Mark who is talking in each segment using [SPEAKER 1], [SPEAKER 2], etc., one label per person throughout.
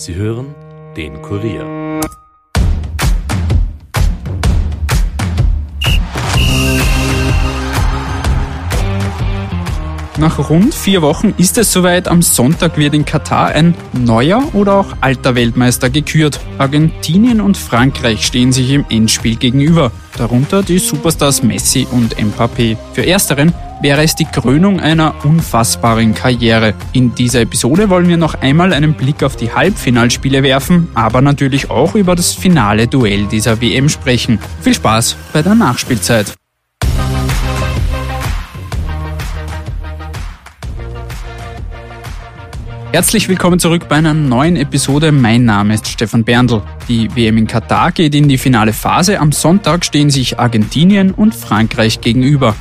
[SPEAKER 1] Sie hören den Kurier.
[SPEAKER 2] Nach rund vier Wochen ist es soweit. Am Sonntag wird in Katar ein neuer oder auch alter Weltmeister gekürt. Argentinien und Frankreich stehen sich im Endspiel gegenüber. Darunter die Superstars Messi und Mbappé. Für ersteren wäre es die Krönung einer unfassbaren Karriere. In dieser Episode wollen wir noch einmal einen Blick auf die Halbfinalspiele werfen, aber natürlich auch über das finale Duell dieser WM sprechen. Viel Spaß bei der Nachspielzeit. Herzlich willkommen zurück bei einer neuen Episode. Mein Name ist Stefan Berndl. Die WM in Katar geht in die finale Phase. Am Sonntag stehen sich Argentinien und Frankreich gegenüber.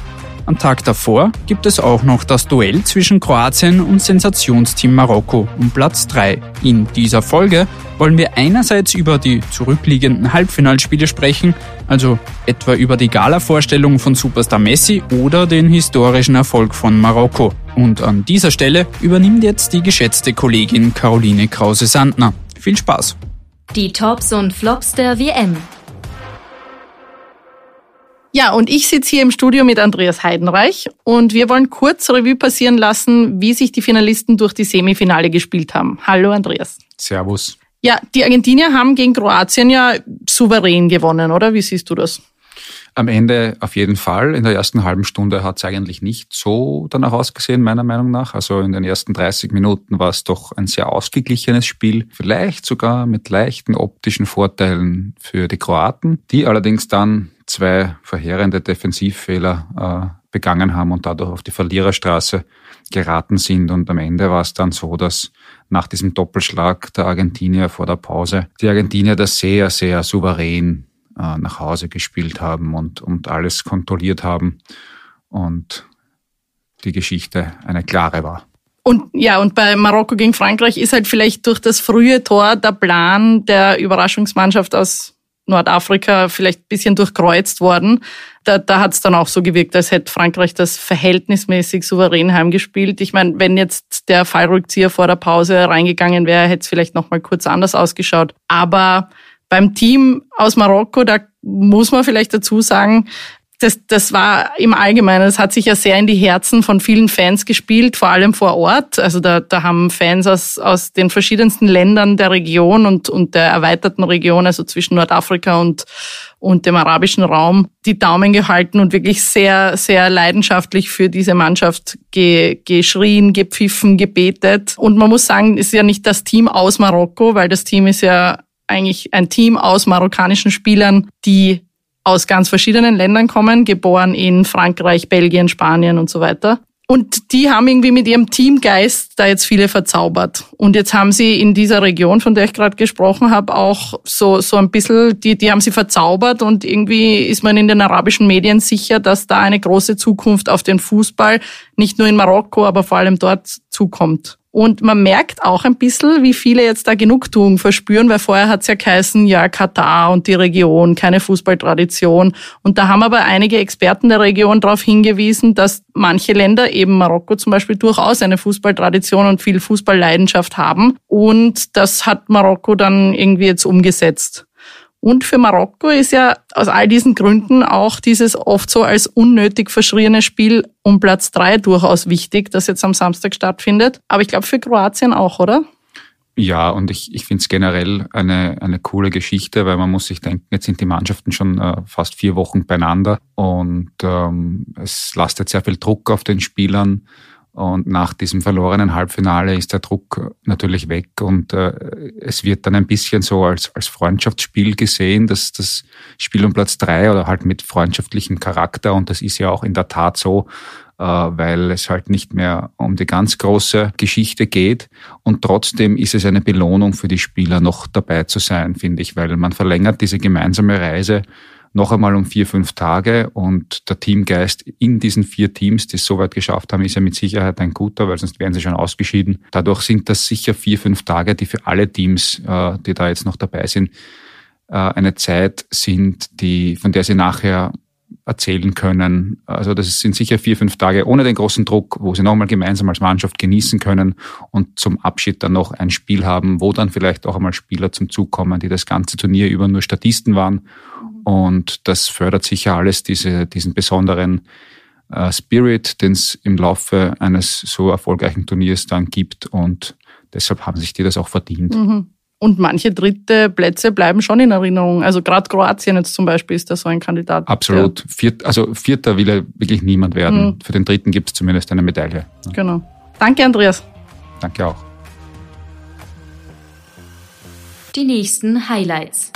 [SPEAKER 2] Am Tag davor gibt es auch noch das Duell zwischen Kroatien und Sensationsteam Marokko um Platz 3. In dieser Folge wollen wir einerseits über die zurückliegenden Halbfinalspiele sprechen, also etwa über die Gala-Vorstellung von Superstar Messi oder den historischen Erfolg von Marokko. Und an dieser Stelle übernimmt jetzt die geschätzte Kollegin Caroline Krause-Sandner. Viel Spaß!
[SPEAKER 3] Die Tops und Flops der WM.
[SPEAKER 4] Ja, und ich sitze hier im Studio mit Andreas Heidenreich und wir wollen kurz Revue passieren lassen, wie sich die Finalisten durch die Semifinale gespielt haben. Hallo Andreas.
[SPEAKER 5] Servus.
[SPEAKER 4] Ja, die Argentinier haben gegen Kroatien ja souverän gewonnen, oder? Wie siehst du das?
[SPEAKER 5] Am Ende auf jeden Fall. In der ersten halben Stunde hat es eigentlich nicht so danach ausgesehen, meiner Meinung nach. Also in den ersten 30 Minuten war es doch ein sehr ausgeglichenes Spiel. Vielleicht sogar mit leichten optischen Vorteilen für die Kroaten, die allerdings dann zwei verheerende Defensivfehler äh, begangen haben und dadurch auf die Verliererstraße geraten sind. Und am Ende war es dann so, dass nach diesem Doppelschlag der Argentinier vor der Pause die Argentinier das sehr, sehr souverän äh, nach Hause gespielt haben und, und alles kontrolliert haben und die Geschichte eine klare war.
[SPEAKER 4] Und ja, und bei Marokko gegen Frankreich ist halt vielleicht durch das frühe Tor der Plan der Überraschungsmannschaft aus Nordafrika vielleicht ein bisschen durchkreuzt worden. Da, da hat es dann auch so gewirkt, als hätte Frankreich das verhältnismäßig souverän heimgespielt. Ich meine, wenn jetzt der Fallrückzieher vor der Pause reingegangen wäre, hätte es vielleicht noch mal kurz anders ausgeschaut. Aber beim Team aus Marokko, da muss man vielleicht dazu sagen, das, das war im Allgemeinen, das hat sich ja sehr in die Herzen von vielen Fans gespielt, vor allem vor Ort. Also da, da haben Fans aus, aus den verschiedensten Ländern der Region und, und der erweiterten Region, also zwischen Nordafrika und, und dem arabischen Raum, die Daumen gehalten und wirklich sehr, sehr leidenschaftlich für diese Mannschaft ge, geschrien, gepfiffen, gebetet. Und man muss sagen, ist ja nicht das Team aus Marokko, weil das Team ist ja eigentlich ein Team aus marokkanischen Spielern, die aus ganz verschiedenen Ländern kommen, geboren in Frankreich, Belgien, Spanien und so weiter. Und die haben irgendwie mit ihrem Teamgeist da jetzt viele verzaubert. Und jetzt haben sie in dieser Region, von der ich gerade gesprochen habe, auch so, so ein bisschen, die, die haben sie verzaubert und irgendwie ist man in den arabischen Medien sicher, dass da eine große Zukunft auf den Fußball, nicht nur in Marokko, aber vor allem dort zukommt. Und man merkt auch ein bisschen, wie viele jetzt da Genugtuung verspüren, weil vorher hat es ja geheißen, ja, Katar und die Region, keine Fußballtradition. Und da haben aber einige Experten der Region darauf hingewiesen, dass manche Länder, eben Marokko zum Beispiel, durchaus eine Fußballtradition und viel Fußballleidenschaft haben. Und das hat Marokko dann irgendwie jetzt umgesetzt. Und für Marokko ist ja aus all diesen Gründen auch dieses oft so als unnötig verschriene Spiel um Platz drei durchaus wichtig, das jetzt am Samstag stattfindet. Aber ich glaube für Kroatien auch, oder?
[SPEAKER 5] Ja, und ich, ich finde es generell eine, eine coole Geschichte, weil man muss sich denken, jetzt sind die Mannschaften schon äh, fast vier Wochen beieinander und ähm, es lastet sehr viel Druck auf den Spielern. Und nach diesem verlorenen Halbfinale ist der Druck natürlich weg und äh, es wird dann ein bisschen so als, als Freundschaftsspiel gesehen, dass das Spiel um Platz drei oder halt mit freundschaftlichem Charakter und das ist ja auch in der Tat so, äh, weil es halt nicht mehr um die ganz große Geschichte geht. Und trotzdem ist es eine Belohnung für die Spieler noch dabei zu sein, finde ich, weil man verlängert diese gemeinsame Reise noch einmal um vier, fünf Tage und der Teamgeist in diesen vier Teams, die es so weit geschafft haben, ist ja mit Sicherheit ein guter, weil sonst wären sie schon ausgeschieden. Dadurch sind das sicher vier, fünf Tage, die für alle Teams, äh, die da jetzt noch dabei sind, äh, eine Zeit sind, die, von der sie nachher erzählen können. Also das sind sicher vier, fünf Tage ohne den großen Druck, wo sie nochmal gemeinsam als Mannschaft genießen können und zum Abschied dann noch ein Spiel haben, wo dann vielleicht auch einmal Spieler zum Zug kommen, die das ganze Turnier über nur Statisten waren. Und das fördert sicher alles diese, diesen besonderen äh, Spirit, den es im Laufe eines so erfolgreichen Turniers dann gibt. Und deshalb haben sich die das auch verdient.
[SPEAKER 4] Mhm. Und manche dritte Plätze bleiben schon in Erinnerung. Also gerade Kroatien jetzt zum Beispiel ist da so ein Kandidat.
[SPEAKER 5] Absolut. Viert, also Vierter will ja wirklich niemand werden. Mhm. Für den Dritten gibt es zumindest eine Medaille.
[SPEAKER 4] Genau. Danke, Andreas.
[SPEAKER 5] Danke auch.
[SPEAKER 3] Die nächsten Highlights.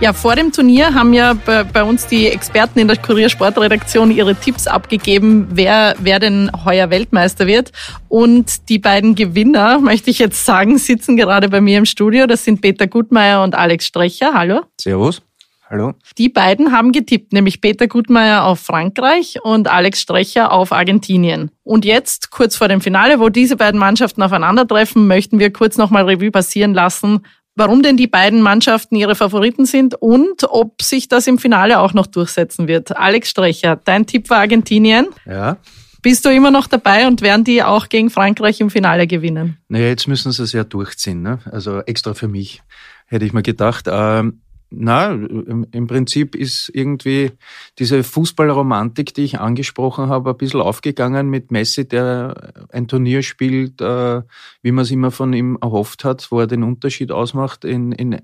[SPEAKER 4] Ja, vor dem Turnier haben ja bei, bei uns die Experten in der Kuriersportredaktion ihre Tipps abgegeben, wer, wer denn heuer Weltmeister wird. Und die beiden Gewinner, möchte ich jetzt sagen, sitzen gerade bei mir im Studio. Das sind Peter Gutmeier und Alex Strecher. Hallo.
[SPEAKER 6] Servus. Hallo.
[SPEAKER 4] Die beiden haben getippt, nämlich Peter Gutmeier auf Frankreich und Alex Strecher auf Argentinien. Und jetzt, kurz vor dem Finale, wo diese beiden Mannschaften aufeinandertreffen, möchten wir kurz nochmal Revue passieren lassen, warum denn die beiden Mannschaften ihre Favoriten sind und ob sich das im Finale auch noch durchsetzen wird. Alex Strecher, dein Tipp war Argentinien.
[SPEAKER 6] Ja.
[SPEAKER 4] Bist du immer noch dabei und werden die auch gegen Frankreich im Finale gewinnen?
[SPEAKER 6] Naja, jetzt müssen sie es ja durchziehen. Ne? Also extra für mich, hätte ich mir gedacht. Ähm na, im Prinzip ist irgendwie diese Fußballromantik, die ich angesprochen habe, ein bisschen aufgegangen mit Messi, der ein Turnier spielt, äh, wie man es immer von ihm erhofft hat, wo er den Unterschied ausmacht in, in,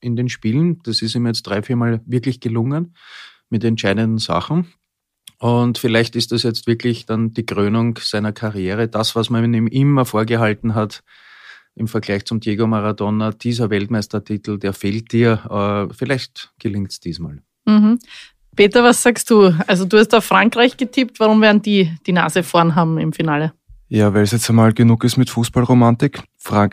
[SPEAKER 6] in den Spielen. Das ist ihm jetzt drei, viermal wirklich gelungen mit entscheidenden Sachen. Und vielleicht ist das jetzt wirklich dann die Krönung seiner Karriere, das, was man ihm immer vorgehalten hat, im Vergleich zum Diego Maradona, dieser Weltmeistertitel, der fehlt dir. Äh, vielleicht gelingt es diesmal.
[SPEAKER 4] Mhm. Peter, was sagst du? Also du hast auf Frankreich getippt. Warum werden die die Nase vorn haben im Finale?
[SPEAKER 7] Ja, weil es jetzt einmal genug ist mit Fußballromantik.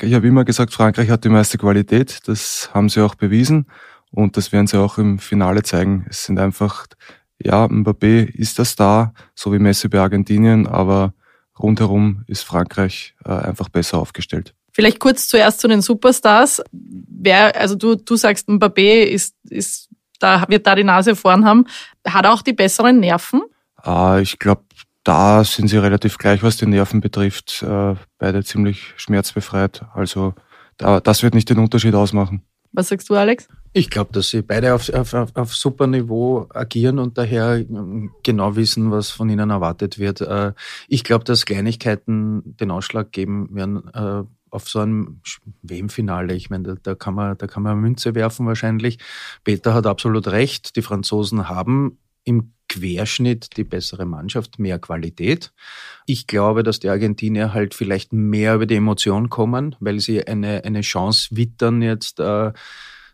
[SPEAKER 7] Ich habe immer gesagt, Frankreich hat die meiste Qualität. Das haben sie auch bewiesen und das werden sie auch im Finale zeigen. Es sind einfach, ja, Mbappé ist der Star, so wie Messi bei Argentinien, aber rundherum ist Frankreich äh, einfach besser aufgestellt.
[SPEAKER 4] Vielleicht kurz zuerst zu den Superstars. Wer, also du, du sagst, Mbappé ist, ist, da wird da die Nase vorn haben. Hat er auch die besseren Nerven?
[SPEAKER 7] Ah, ich glaube, da sind sie relativ gleich, was die Nerven betrifft. Äh, beide ziemlich schmerzbefreit. Also da, das wird nicht den Unterschied ausmachen.
[SPEAKER 4] Was sagst du, Alex?
[SPEAKER 6] Ich glaube, dass sie beide auf, auf, auf super Niveau agieren und daher ähm, genau wissen, was von ihnen erwartet wird. Äh, ich glaube, dass Kleinigkeiten den Ausschlag geben werden äh, auf so einem WM-Finale, ich meine, da, da, kann man, da kann man Münze werfen wahrscheinlich. Peter hat absolut recht. Die Franzosen haben im Querschnitt die bessere Mannschaft, mehr Qualität. Ich glaube, dass die Argentinier halt vielleicht mehr über die Emotion kommen, weil sie eine, eine Chance wittern jetzt. Äh,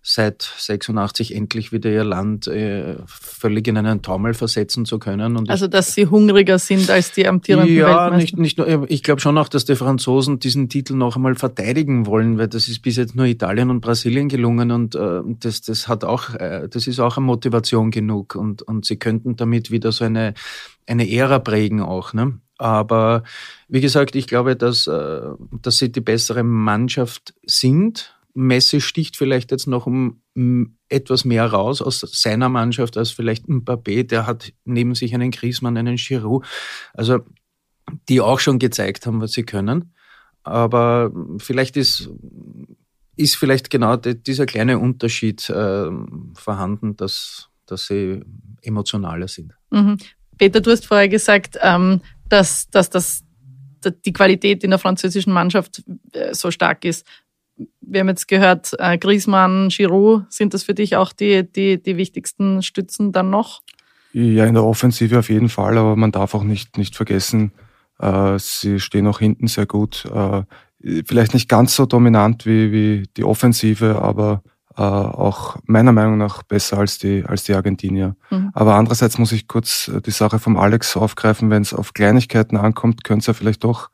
[SPEAKER 6] seit 86 endlich wieder ihr Land äh, völlig in einen Taumel versetzen zu können.
[SPEAKER 4] Und also, dass sie hungriger sind als die amtierenden
[SPEAKER 6] ja,
[SPEAKER 4] Weltmeister?
[SPEAKER 6] nicht, nicht nur. Ich glaube schon auch, dass die Franzosen diesen Titel noch einmal verteidigen wollen, weil das ist bis jetzt nur Italien und Brasilien gelungen und äh, das, das hat auch, äh, das ist auch eine Motivation genug und, und sie könnten damit wieder so eine, eine Ära prägen auch, ne? Aber wie gesagt, ich glaube, dass, äh, dass sie die bessere Mannschaft sind Messi sticht vielleicht jetzt noch um etwas mehr raus aus seiner Mannschaft als vielleicht Mbappé. Der hat neben sich einen Griezmann, einen Giroud. Also, die auch schon gezeigt haben, was sie können. Aber vielleicht ist, ist vielleicht genau dieser kleine Unterschied äh, vorhanden, dass, dass sie emotionaler sind.
[SPEAKER 4] Mhm. Peter, du hast vorher gesagt, ähm, dass, dass das die Qualität in der französischen Mannschaft äh, so stark ist wir haben jetzt gehört, äh, Griezmann, Giroud, sind das für dich auch die, die, die wichtigsten Stützen dann noch?
[SPEAKER 7] Ja, in der Offensive auf jeden Fall, aber man darf auch nicht, nicht vergessen, äh, sie stehen auch hinten sehr gut. Äh, vielleicht nicht ganz so dominant wie, wie die Offensive, aber äh, auch meiner Meinung nach besser als die, als die Argentinier. Mhm. Aber andererseits muss ich kurz äh, die Sache vom Alex aufgreifen, wenn es auf Kleinigkeiten ankommt, könnte es ja vielleicht doch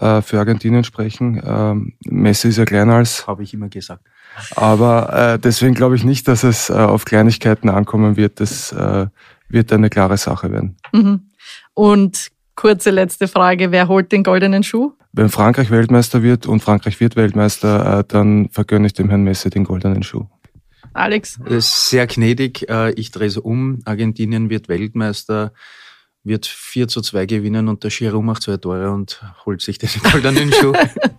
[SPEAKER 7] äh, für Argentinien sprechen. Ähm, Messi ist ja kleiner als.
[SPEAKER 6] Habe ich immer gesagt.
[SPEAKER 7] Aber äh, deswegen glaube ich nicht, dass es äh, auf Kleinigkeiten ankommen wird. Das äh, wird eine klare Sache werden.
[SPEAKER 4] Mhm. Und kurze letzte Frage: Wer holt den goldenen Schuh?
[SPEAKER 7] Wenn Frankreich Weltmeister wird und Frankreich wird Weltmeister, äh, dann vergönne ich dem Herrn Messi den goldenen Schuh.
[SPEAKER 4] Alex?
[SPEAKER 6] Sehr gnädig. Äh, ich drehe es um. Argentinien wird Weltmeister, wird 4 zu 2 gewinnen und der Giroud macht zwei Tore und holt sich den goldenen Schuh.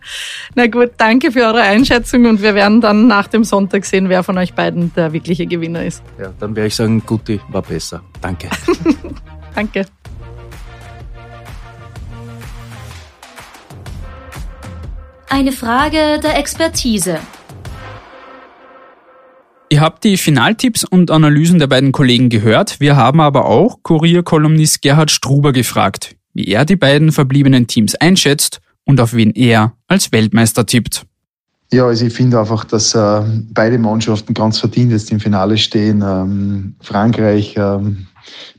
[SPEAKER 4] Na gut, danke für eure Einschätzung und wir werden dann nach dem Sonntag sehen, wer von euch beiden der wirkliche Gewinner ist.
[SPEAKER 6] Ja, dann werde ich sagen, Guti war besser. Danke.
[SPEAKER 4] danke.
[SPEAKER 3] Eine Frage der Expertise.
[SPEAKER 2] Ihr habt die Finaltipps und Analysen der beiden Kollegen gehört. Wir haben aber auch Kurierkolumnist Gerhard Struber gefragt, wie er die beiden verbliebenen Teams einschätzt und auf wen er als Weltmeister tippt.
[SPEAKER 8] Ja, also ich finde einfach, dass äh, beide Mannschaften ganz verdient jetzt im Finale stehen. Ähm, Frankreich ähm,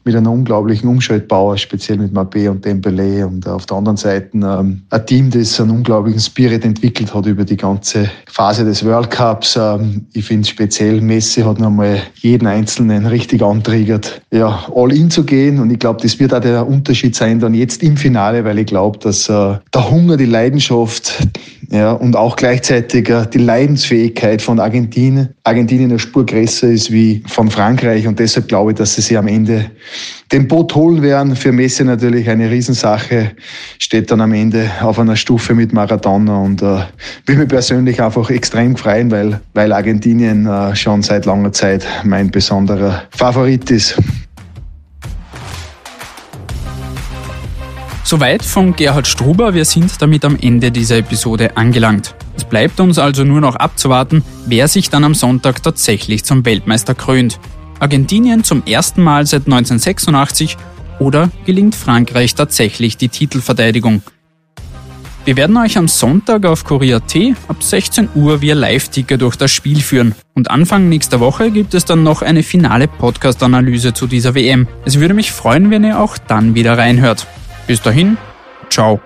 [SPEAKER 8] mit einer unglaublichen Umschaltbauer, speziell mit Mbappé und Dembélé. Und auf der anderen Seite ähm, ein Team, das einen unglaublichen Spirit entwickelt hat über die ganze Phase des World Cups. Ähm, ich finde speziell Messi hat nochmal jeden Einzelnen richtig antriggert, ja, all in zu gehen. Und ich glaube, das wird auch der Unterschied sein dann jetzt im Finale, weil ich glaube, dass äh, der Hunger, die Leidenschaft ja, und auch gleichzeitig äh, die Leidensfähigkeit von Argentinien, Argentinien eine Spur größer ist wie von Frankreich. Und deshalb glaube ich, dass sie sich am Ende den Boot holen werden. Für Messi natürlich eine Riesensache, steht dann am Ende auf einer Stufe mit Maradona und äh, will mich persönlich einfach extrem freuen, weil, weil Argentinien äh, schon seit langer Zeit mein besonderer Favorit ist.
[SPEAKER 2] Soweit von Gerhard Struber. Wir sind damit am Ende dieser Episode angelangt. Es bleibt uns also nur noch abzuwarten, wer sich dann am Sonntag tatsächlich zum Weltmeister krönt. Argentinien zum ersten Mal seit 1986 oder gelingt Frankreich tatsächlich die Titelverteidigung? Wir werden euch am Sonntag auf Korea.at ab 16 Uhr via Live-Ticker durch das Spiel führen. Und Anfang nächster Woche gibt es dann noch eine finale Podcast-Analyse zu dieser WM. Es würde mich freuen, wenn ihr auch dann wieder reinhört. Bis dahin, ciao.